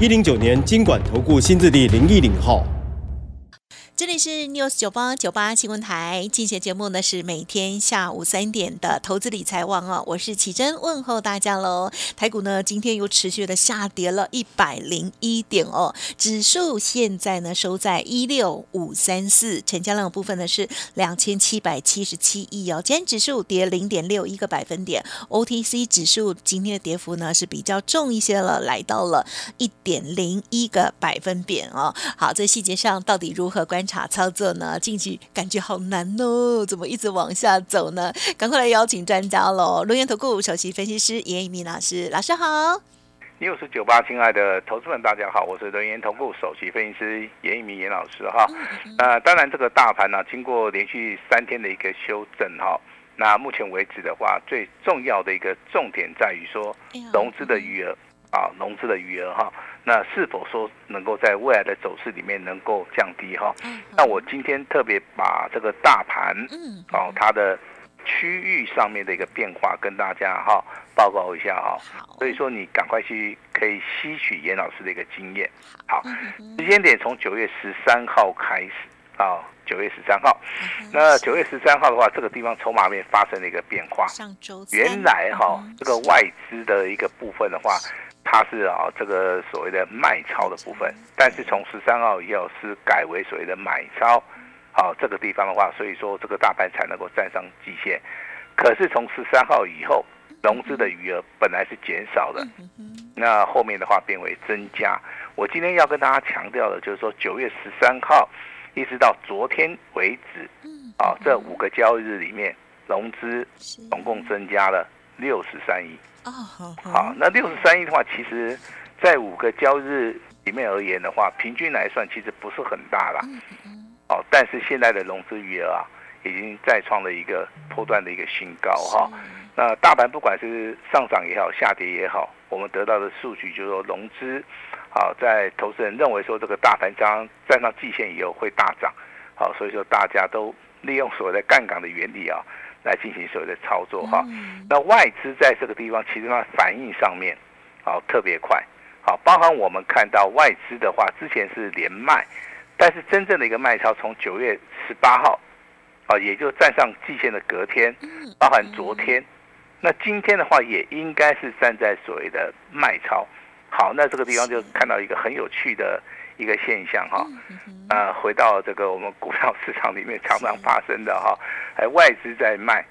一零九年经管投顾新字第零一零号。这里是 News 九八九八新闻台，进行节目呢是每天下午三点的投资理财网哦，我是启珍，问候大家喽。台股呢今天又持续的下跌了一百零一点哦，指数现在呢收在一六五三四，成交量的部分呢是两千七百七十七亿哦，今天指数跌零点六一个百分点，OTC 指数今天的跌幅呢是比较重一些了，来到了一点零一个百分点哦。好，这细节上到底如何关观察操作呢？近期感觉好难哦，怎么一直往下走呢？赶快来邀请专家喽！龙岩投顾首席分析师严一鸣老师，老师好。六十九八，亲爱的投资们，大家好，我是龙岩投顾首席分析师严一鸣严老师哈。呃，当然这个大盘呢，经过连续三天的一个修正哈，那目前为止的话，最重要的一个重点在于说融资的余额啊，融资的余额哈。那是否说能够在未来的走势里面能够降低哈？那我今天特别把这个大盘，哦，它的区域上面的一个变化跟大家哈报告一下哈。所以说你赶快去可以吸取严老师的一个经验。好，时间点从九月十三号开始啊，九月十三号。那九月十三号的话，这个地方筹码面发生了一个变化。上周原来哈这个外资的一个部分的话。它是啊，这个所谓的卖超的部分，但是从十三号以后是改为所谓的买超，好，这个地方的话，所以说这个大盘才能够站上季线。可是从十三号以后，融资的余额本来是减少的，那后面的话变为增加。我今天要跟大家强调的就是说，九月十三号一直到昨天为止，啊，这五个交易日里面，融资总共增加了六十三亿。哦，好，那六十三亿的话，其实，在五个交易日里面而言的话，平均来算其实不是很大啦。哦，但是现在的融资余额啊，已经再创了一个破断的一个新高哈。那大盘不管是上涨也好，下跌也好，我们得到的数据就是说融资，好，在投资人认为说这个大盘将站上季线以后会大涨，好，所以说大家都利用所谓的杠杆的原理啊。来进行所谓的操作哈，那外资在这个地方其实它反应上面，好特别快，好，包含我们看到外资的话，之前是连卖，但是真正的一个卖超从九月十八号，啊，也就站上季线的隔天，包含昨天，那今天的话也应该是站在所谓的卖超，好，那这个地方就看到一个很有趣的。一个现象哈，呃，回到这个我们股票市场里面常常发生的哈，哎外资在卖，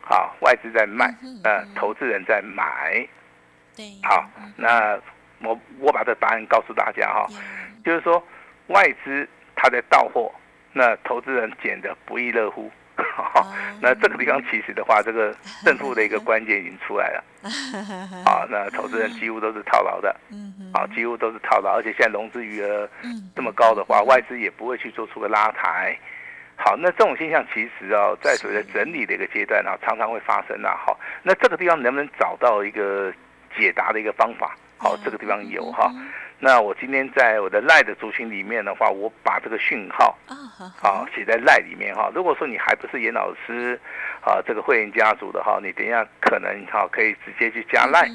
好，外资在卖，呃，投资人在买，对，好，那我我把这答案告诉大家哈，就是说外资他在到货，那投资人捡的不亦乐乎。那这个地方其实的话，这个胜负的一个 关键已经出来了。啊，那投资人几乎都是套牢的。嗯啊，几乎都是套牢，而且现在融资余额这么高的话，外资也不会去做出个拉抬。好，那这种现象其实啊，在所谓的整理的一个阶段啊，常常会发生啊。好，那这个地方能不能找到一个解答的一个方法？好，这个地方有哈。那我今天在我的赖的族群里面的话，我把这个讯号啊写在赖里面哈。如果说你还不是严老师啊这个会员家族的哈，你等一下可能哈可以直接去加赖。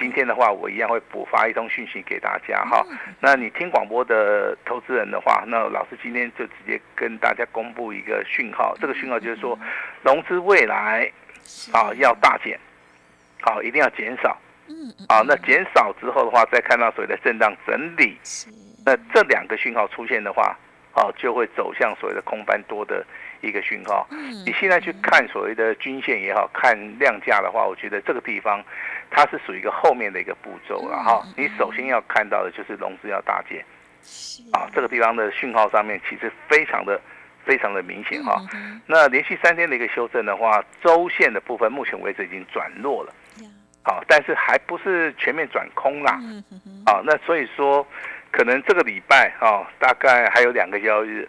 今天的话，我一样会补发一通讯息给大家哈。那你听广播的投资人的话，那老师今天就直接跟大家公布一个讯号。这个讯号就是说，融资未来啊要大减，好一定要减少。嗯，好，那减少之后的话，再看到所谓的震荡整理，那这两个讯号出现的话，好，就会走向所谓的空翻多的一个讯号。嗯，你现在去看所谓的均线也好看量价的话，我觉得这个地方它是属于一个后面的一个步骤了哈。你首先要看到的就是融资要大减，啊，这个地方的讯号上面其实非常的非常的明显哈。那连续三天的一个修正的话，周线的部分目前为止已经转弱了。好，但是还不是全面转空啦，嗯哼哼，好，那所以说可能这个礼拜啊，大概还有两个交易日，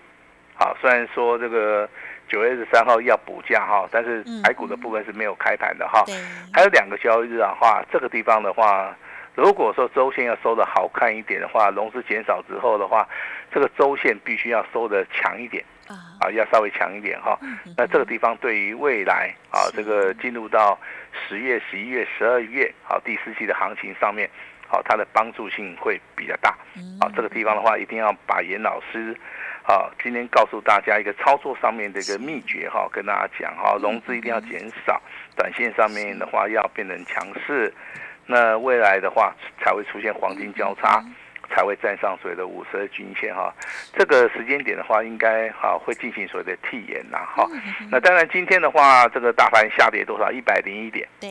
好，虽然说这个九月二十三号要补假哈，但是嗯台股的部分是没有开盘的哈，对，还有两个交易日的话，这个地方的话，如果说周线要收的好看一点的话，融资减少之后的话，这个周线必须要收的强一点啊，啊，要稍微强一点哈。那这个地方对于未来啊，这个进入到十月、十一月、十二月好第四季的行情上面，好它的帮助性会比较大。好啊，这个地方的话，一定要把严老师好今天告诉大家一个操作上面的一个秘诀哈，跟大家讲哈，融资一定要减少，短线上面的话要变成强势，那未来的话才会出现黄金交叉。才会站上所谓的五十日均线哈，这个时间点的话，应该哈会进行所谓的替延呐哈。那当然今天的话，这个大盘下跌多少？一百零一点。对，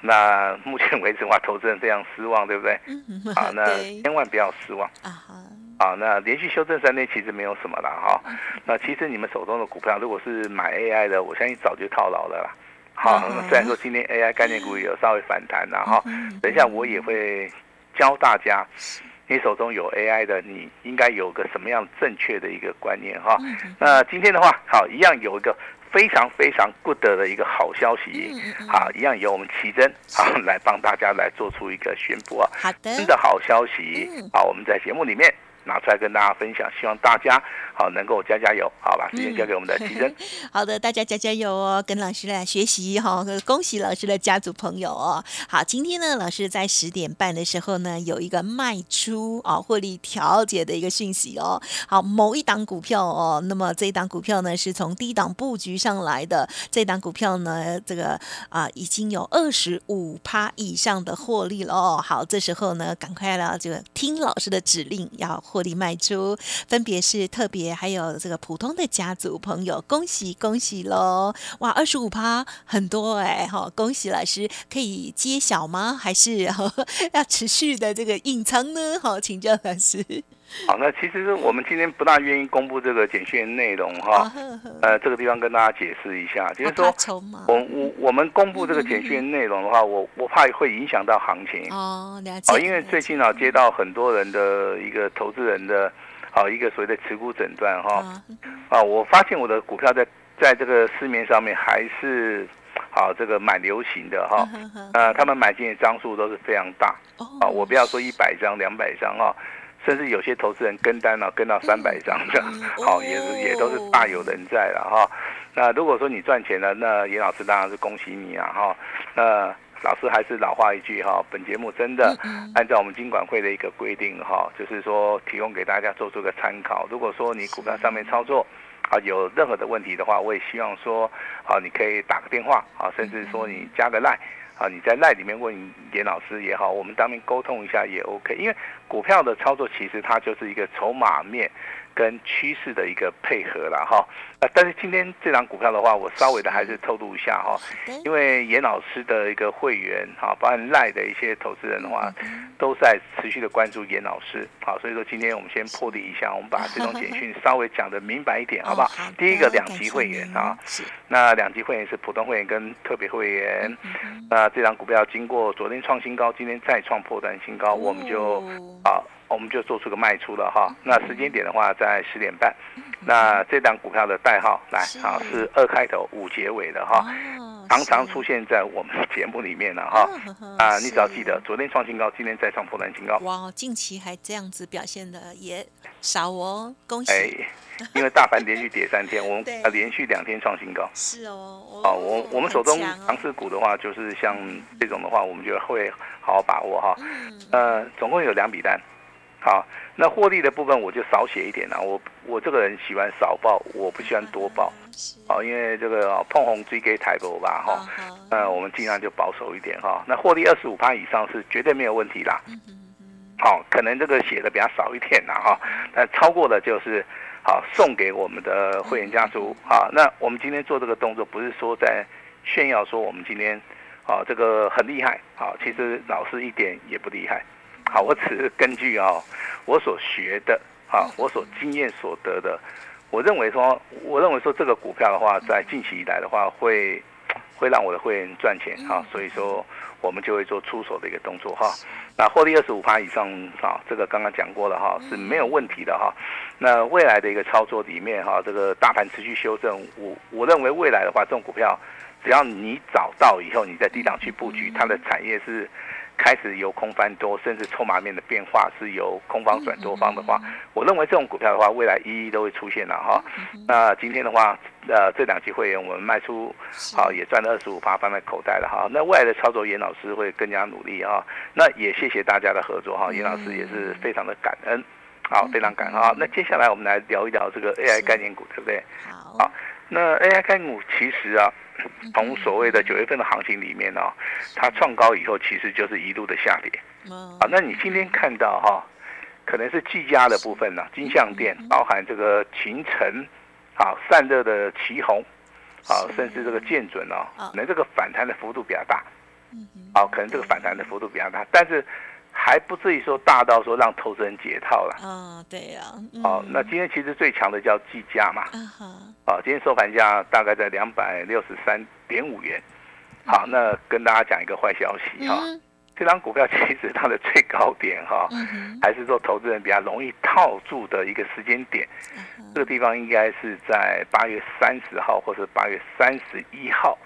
那目前为止的话，投资人非常失望，对不对？嗯哼啊，那千万不要失望。啊哈，啊，那连续修正三天其实没有什么了哈。那其实你们手中的股票，如果是买 AI 的，我相信早就套牢了啦。好，然说今天 AI 概念股也有稍微反弹了哈，嗯等一下我也会教大家，你手中有 AI 的，你应该有个什么样正确的一个观念哈。嗯那今天的话，好，一样有一个非常非常 good 的一个好消息，嗯好，一样由我们奇珍好来帮大家来做出一个宣布啊。好的，真的好消息嗯，好，我们在节目里面拿出来跟大家分享，希望大家好能够加加油，好把时间交给我们的奇珍。好的，大家加加油哦，跟老师来学习哈、恭喜老师的家族朋友哦。好，今天呢，老师在十点半的时候呢，有一个卖出啊获利调节的一个讯息哦。好，某一档股票哦，那么这一档股票呢是从低档布局上来的，这档股票呢，这个啊已经有二十五趴以上的获利了哦。好，这时候呢，赶快了，这个听老师的指令，要获利卖出，分别是特别还有这个普通的家族朋友，恭喜恭喜喽！哇，二十五趴很多哎，哈，恭喜老师，可以揭晓吗？还是 要持续的这个隐藏呢？好，请教老师。好，那其实我们今天不大愿意公布这个简讯内容哈，呃，这个地方跟大家解释一下，就是说。我我我们公布这个简讯内容的话，我我怕会影响到行情。哦，了解。哦，因为最近啊接到很多人的一个投资人的，好一个所谓的持股诊断哈，啊，啊，我发现我的股票在在这个市面上面还是好这个蛮流行的哈。呃，他们买进的张数都是非常大。哦。啊，我不要说一百张、两百张啊，甚至有些投资人跟单啊，跟到三百张的，好、也是也都是大有人在了哈。那如果说你赚钱了，那严老师当然是恭喜你啊哈。那老师还是老话一句哈，本节目真的按照我们金管会的一个规定哈，就是说提供给大家做出个参考。如果说你股票上面操作，啊，有任何的问题的话，我也希望说，啊，你可以打个电话啊，甚至说你加个赖啊，你在赖里面问严老师也好，我们当面沟通一下也 OK。因为股票的操作其实它就是一个筹码面跟趋势的一个配合了哈。啊，但是今天这档股票的话，我稍微的还是透露一下哈，因为严老师的一个会员哈，包含赖的一些投资人的话，都在持续的关注严老师。好，所以说今天我们先破例一下，我们把这种简讯 稍微讲的明白一点，好不好？哦第一个两级会员啊，是那两级会员是普通会员跟特别会员。嗯那这张股票经过昨天创新高，今天再创破断新高，我们就哦啊，我们就做出个卖出了哈。那时间点的话在十点半。那这档股票的代号来是啊是二开头五结尾的哈，哦常常出现在我们节目里面了哈。啊，你只要记得昨天创新高，今天再创破断新高。哇，近期还这样子表现的也少哦，恭喜！哎，因为大盘连续跌三天，我们连续两天创新高。是哦，啊，我我们手中很强势股的话，就是像这种的话，我们就会好好把握哈。嗯呃，总共有两笔单，好，那获利的部分我就少写一点啦。我我这个人喜欢少报，我不喜欢多报，是哦，因为这个哦碰红追给抬头吧哈。呃，我们尽量就保守一点哈。那获利二十五趴以上是绝对没有问题啦。好、可能这个写的比较少一点啦哈，但超过的就是好送给我们的会员家族。好，那我们今天做这个动作，不是说在炫耀说我们今天好这个很厉害。好，其实老师一点也不厉害。好，我只是根据啊我所学的啊我所经验所得的，我认为说，我认为说这个股票的话，在近期以来的话会。会让我的会员赚钱哈，所以说我们就会做出手的一个动作哈。那获利二十五趴以上啊，这个刚刚讲过了哈，是没有问题的哈。那未来的一个操作里面哈，这个大盘持续修正，我我认为未来的话，这种股票只要你找到以后，你在低档去布局，它的产业是。开始由空翻多，甚至筹码面的变化是由空方转多方的话，我认为这种股票的话，未来一一都会出现了哈。那今天的话，呃，这两期会员我们卖出，好也赚了二十五趴放在口袋了哈。那未来的操作，严老师会更加努力哈。那也谢谢大家的合作哈，严老师也是非常的感恩，好，非常感恩哈。那接下来我们来聊一聊这个 AI 概念股，对不对？好，那 AI 概念股其实啊。从所谓的九月份的行情里面呢，它创高以后，其实就是一路的下跌。啊，那你今天看到哈，可能是技嘉的部分呢，金相电包含这个秦城，啊，散热的旗宏，啊，甚至这个建准哦，可能这个反弹的幅度比较大。嗯啊，可能这个反弹的幅度比较大，但是还不至于说大到说让投资人解套了。啊，对呀。哦，那今天其实最强的叫技嘉嘛。好，今天收盘价大概在两百六十三点五元。好，那跟大家讲一个坏消息哈，这张股票其实它的最高点哈，还是说投资人比较容易套住的一个时间点，这个地方应该是在八月三十号或者八月三十一号。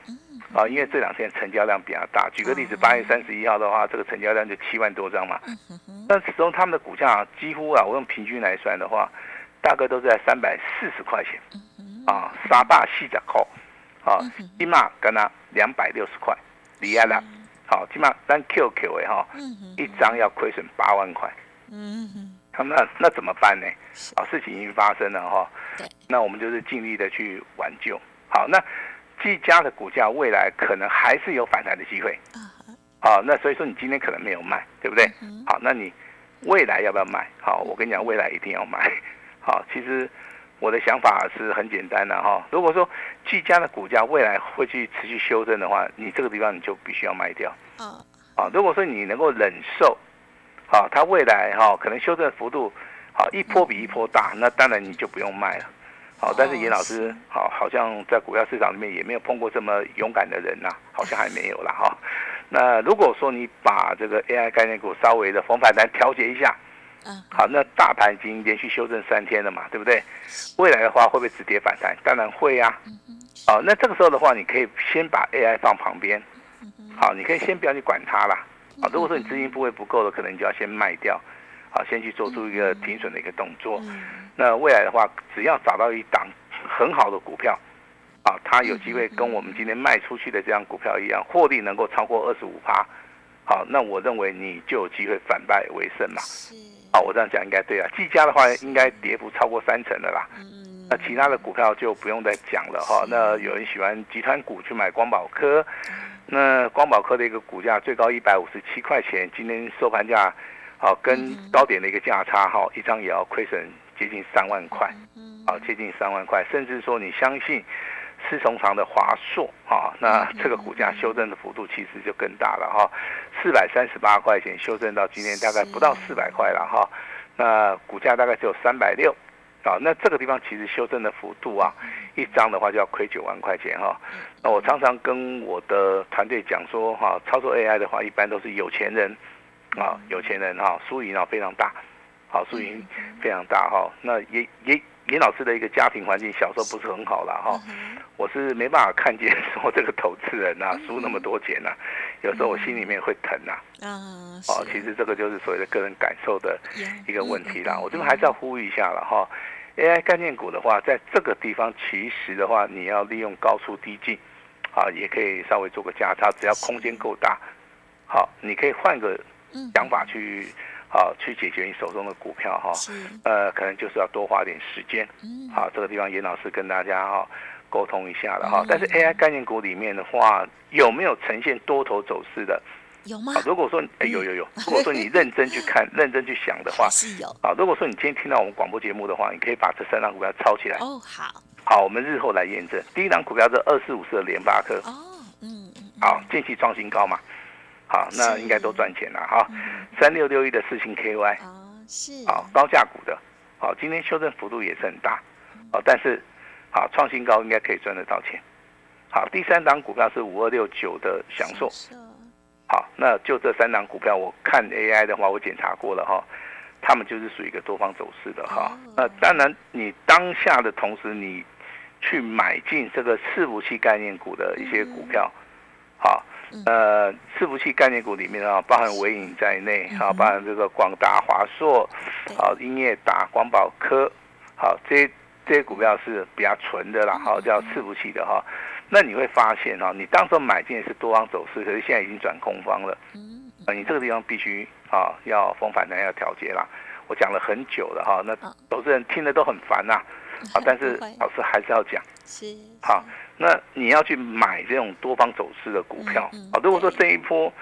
啊，因为这两天成交量比较大。举个例子，八月三十一号的话，这个成交量就七万多张嘛。但始终他们的股价几乎啊，我用平均来算的话，大概都在三百四十块钱。啊，沙坝细仔扣，啊，起码跟他两百六十块，厉害了。好，起码单 QQ 哎哈，一张要亏损八万块。嗯哼，那那怎么办呢？啊，事情已经发生了哈。那我们就是尽力的去挽救。好，那技嘉的股价未来可能还是有反弹的机会。好，那所以说你今天可能没有卖，对不对？好，那你未来要不要卖？好，我跟你讲，未来一定要买。好，其实。我的想法是很简单的哈，如果说技嘉的股价未来会去持续修正的话，你这个地方你就必须要卖掉。嗯，啊，如果说你能够忍受，好，它未来哈可能修正幅度好一波比一波大，那当然你就不用卖了。好，但是严老师好，好像在股票市场里面也没有碰过这么勇敢的人呐，好像还没有了哈。那如果说你把这个 AI 概念股稍微的逢反弹调节一下。嗯好，那大盘已经连续修正三天了嘛，对不对？未来的话会不会止跌反弹？当然会呀。好，那这个时候的话，你可以先把 AI 放旁边。好，你可以先不要去管它啦。啊，如果说你资金部位不够的，可能你就要先卖掉。好，先去做出一个停损的一个动作。那未来的话，只要找到一档很好的股票，啊，它有机会跟我们今天卖出去的这张股票一样，获利能够超过二十五趴。好，那我认为你就有机会反败为胜嘛。啊，我这样讲应该对啊。技嘉的话，应该跌幅超过三成的啦。嗯，那其他的股票就不用再讲了哈。那有人喜欢集团股去买光宝科，那光宝科的一个股价最高一百五十七块钱，今天收盘价，好跟高点的一个价差哈，一张也要亏损接近三万块。啊，接近三万块，甚至说你相信。四重长的华硕啊，那这个股价修正的幅度其实就更大了哈，四百三十八块钱修正到今天大概不到四百块了哈，那股价大概只有三百六，啊，那这个地方其实修正的幅度啊，一张的话就要亏九万块钱哈，那我常常跟我的团队讲说哈，操作 AI 的话一般都是有钱人啊，有钱人哈，输赢啊非常大，好，输赢非常大哈，那也也。严老师的一个家庭环境小时候不是很好了哈，我是没办法看见说这个投资人呐输那么多钱呐，有时候我心里面会疼呐。啊，哦，其实这个就是所谓的个人感受的一个问题啦。我这边还是要呼吁一下了哈，AI 概念股的话，在这个地方其实的话，你要利用高出低进，啊，也可以稍微做个价差，只要空间够大，好，你可以换个想法去。好，去解决你手中的股票哈，呃，可能就是要多花点时间。嗯，好，这个地方严老师跟大家哈沟通一下了哈。但是 AI 概念股里面的话，有没有呈现多头走势的？有吗？如果说哎有有有，如果说你认真去看、认真去想的话，是有。啊，如果说你今天听到我们广播节目的话，你可以把这三张股票抄起来。哦，好。好，我们日后来验证。第一张股票是二四五四的联发科。哦，嗯。好，近期创新高嘛。好，那应该都赚钱了哈。三六六一的四星 KY 啊，是。好高价股的，好今天修正幅度也是很大，好，但是好创新高应该可以赚得到钱，好，第三档股票是五二六九的享受。好，那就这三档股票，我看 AI 的话，我检查过了哈，他们就是属于一个多方走势的哈。那当然，你当下的同时，你去买进这个伺服器概念股的一些股票，好，呃，伺服器概念股里面啊，包含伟影在内，啊，包含这个广达、华硕，好，英业达、光宝科，好，这些这些股票是比较纯的啦，好，叫伺服器的哈。那你会发现哈，你当时买进是多方走势，可是现在已经转空方了。嗯，啊，你这个地方必须啊要逢反弹要调节啦。我讲了很久了哈，那投资人听的都很烦呐。啊，但是老师还是要讲。是。好，那你要去买这种多方走势的股票。啊，如果说这一波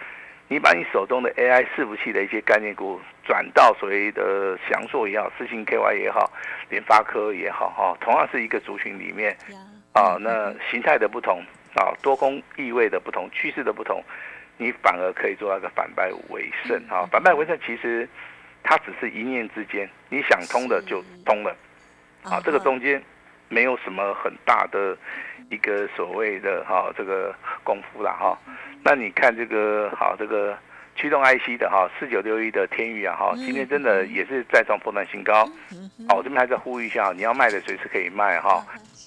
你把你手中的 AI 伺服器的一些概念股转到所谓的翔硕也好、四星 KY 也好、联发科也好，哈，同样是一个族群里面。啊，那形态的不同啊，多空意味的不同，趋势的不同，你反而可以做那个反败为胜啊！反败为胜其实它只是一念之间，你想通的就通了啊！这个中间没有什么很大的一个所谓的哈这个功夫啦哈。那你看这个好这个驱动 IC 的哈四九六一的天宇啊哈，今天真的也是再创破断新高。好，我这边还在呼吁一下，你要卖的随时可以卖哈。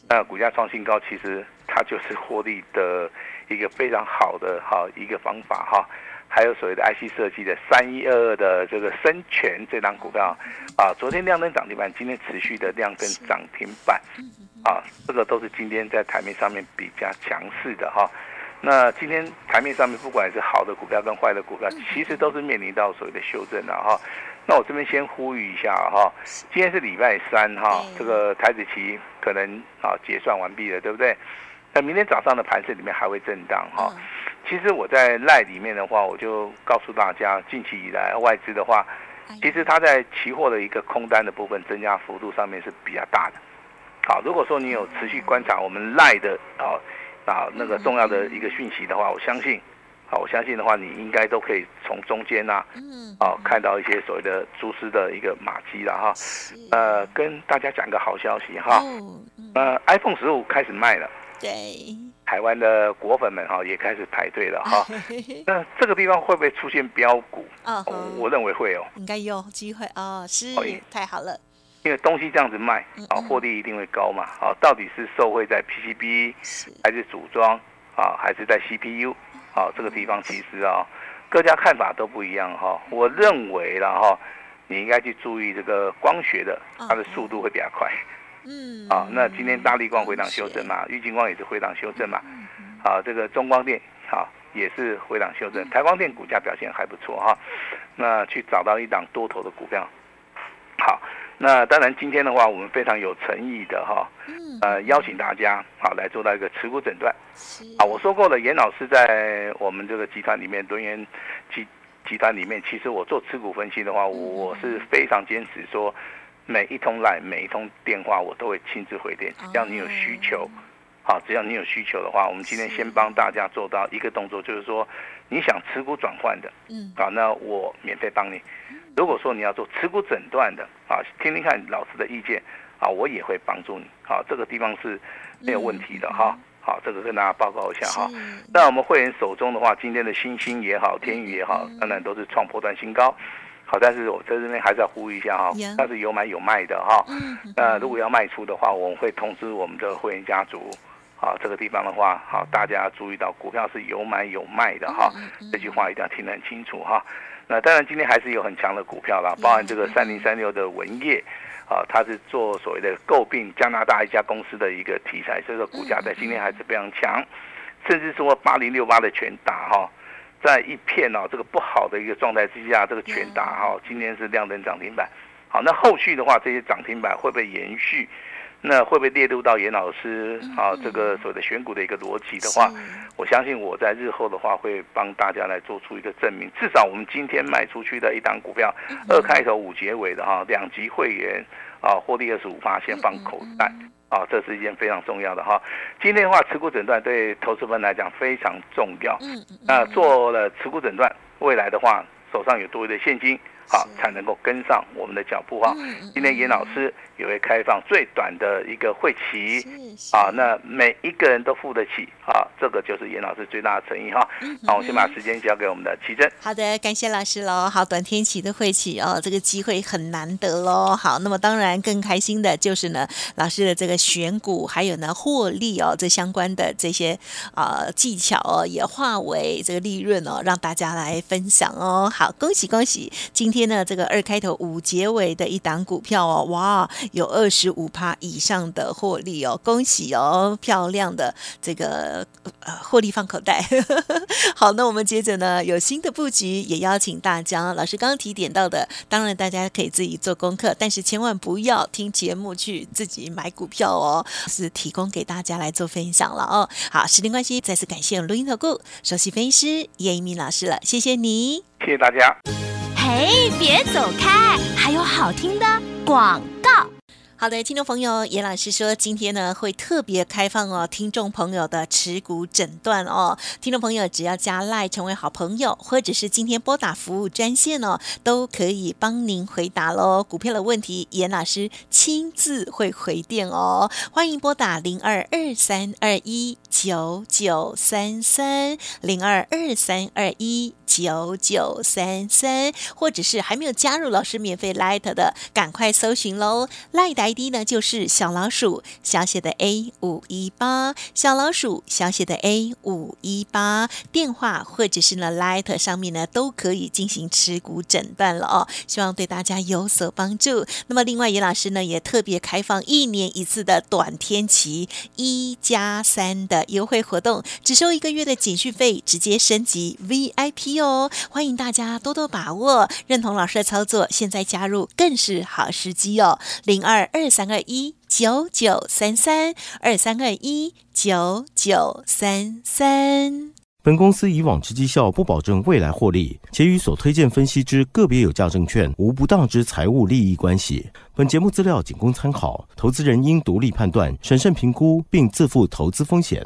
那股价创新高，其实它就是获利的一个非常好的哈一个方法哈。还有所谓的 IC 设计的三一二二的这个深全这张股票啊，昨天亮灯涨停板，今天持续的亮灯涨停板啊，这个都是今天在台面上面比较强势的哈。那今天台面上面不管是好的股票跟坏的股票，其实都是面临到所谓的修正的哈。那我这边先呼吁一下哈，今天是礼拜三哈，这个台子期可能啊结算完毕了，对不对？那明天早上的盘市里面还会震荡哈。其实我在赖里面的话，我就告诉大家，近期以来外资的话，其实它在期货的一个空单的部分增加幅度上面是比较大的。好，如果说你有持续观察我们赖的啊啊那个重要的一个讯息的话，我相信。好，我相信的话，你应该都可以从中间呐，嗯，哦，看到一些所谓的蛛丝的一个马迹了哈。呃，跟大家讲个好消息哈，呃，iPhone 十五开始卖了，对，台湾的果粉们哈也开始排队了哈。那这个地方会不会出现标股？啊，我认为会哦，应该有机会哦，是，太好了，因为东西这样子卖，啊，获利一定会高嘛。啊，到底是受惠在 PCB 还是组装啊，还是在 CPU？好，这个地方其实啊，各家看法都不一样哈。我认为了哈，你应该去注意这个光学的，它的速度会比较快。嗯。啊，那今天大力光回档修正嘛，玉金光也是回档修正嘛。好，这个中光电好也是回档修正，台光电股价表现还不错哈。那去找到一档多头的股票，好。那当然，今天的话，我们非常有诚意的哈，呃，邀请大家好来做到一个持股诊断。啊，我说过了，严老师在我们这个集团里面，轮研集集团里面，其实我做持股分析的话，我是非常坚持说，每一通来，每一通电话，我都会亲自回电，只要你有需求，好，只要你有需求的话，我们今天先帮大家做到一个动作，就是说，你想持股转换的，嗯，好，那我免费帮你。如果说你要做持股诊断的啊，听听看老师的意见啊，我也会帮助你啊，这个地方是没有问题的哈。好，这个跟大家报告一下哈。那我们会员手中的话，今天的星星也好，天宇也好，当然都是创破断新高。好，但是我在这边还是要呼吁一下哈，但是有买有卖的哈。那如果要卖出的话，我们会通知我们的会员家族。好，这个地方的话，好，大家注意到股票是有买有卖的哈。这句话一定要听得很清楚哈。那当然，今天还是有很强的股票啦，包含这个三零三六的文业，啊，它是做所谓的诟病加拿大一家公司的一个题材，所以说股价在今天还是非常强，甚至说八零六八的全打哈，在一片哦这个不好的一个状态之下，这个全打哈，今天是亮灯涨停板，好，那后续的话，这些涨停板会不会延续？那会不会列入到严老师啊这个所谓的选股的一个逻辑的话，我相信我在日后的话会帮大家来做出一个证明。至少我们今天卖出去的一档股票，二开头五结尾的哈，两级会员啊获利二十五发先放口袋啊，这是一件非常重要的哈。今天的话持股诊断对投资们来讲非常重要。嗯那做了持股诊断，未来的话手上有多余的现金好才能够跟上我们的脚步哈。今天严老师也会开放最短的一个会期啊，那每一个人都付得起啊，这个就是严老师最大的诚意哈。好，我先把时间交给我们的奇珍。好的，感谢老师喽。好，短天期的会期哦，这个机会很难得喽。好，那么当然更开心的就是呢，老师的这个选股还有呢获利哦，这相关的这些啊技巧哦，也化为这个利润哦，让大家来分享哦。好，恭喜恭喜！今天呢，这个二开头五结尾的一档股票哦，哇，有二十五趴以上的获利哦，恭喜哦，漂亮的这个呃获利放口袋。好，那我们接着呢，有新的布局，也邀请大家，老师刚刚提点到的，当然大家可以自己做功课，但是千万不要听节目去自己买股票哦，是提供给大家来做分享了哦。好，时间关系，再次感谢录音投顾首席分析师叶一鸣老师了，谢谢你，谢谢大家。嘿，别走开，还有好听的广告。好的，听众朋友，严老师说今天呢会特别开放哦，听众朋友的持股诊断哦，听众朋友只要加赖成为好朋友，或者是今天拨打服务专线哦，都可以帮您回答喽。股票的问题，严老师亲自会回电哦，欢迎拨打零二二三二一九九三三零二二三二一九九三三，或者是还没有加入老师免费 Light 的，赶快搜寻喽，Light。ID 呢就是小老鼠小写的 A 五一八，小老鼠小写的 A 五一八，电话或者是呢 Light 上面呢都可以进行持股诊断了哦，希望对大家有所帮助。那么另外严老师呢也特别开放一年一次的短天期一加三的优惠活动，只收一个月的简讯费，直接升级 VIP 哦哦，欢迎大家多多把握，认同老师的操作，现在加入更是好时机哦，零二。二三二一九九三三，二三二一九九三三。本公司以往之绩效不保证未来获利，且与所推荐分析之个别有价证券无不当之财务利益关系。本节目资料仅供参考，投资人应独立判断、审慎评估，并自负投资风险。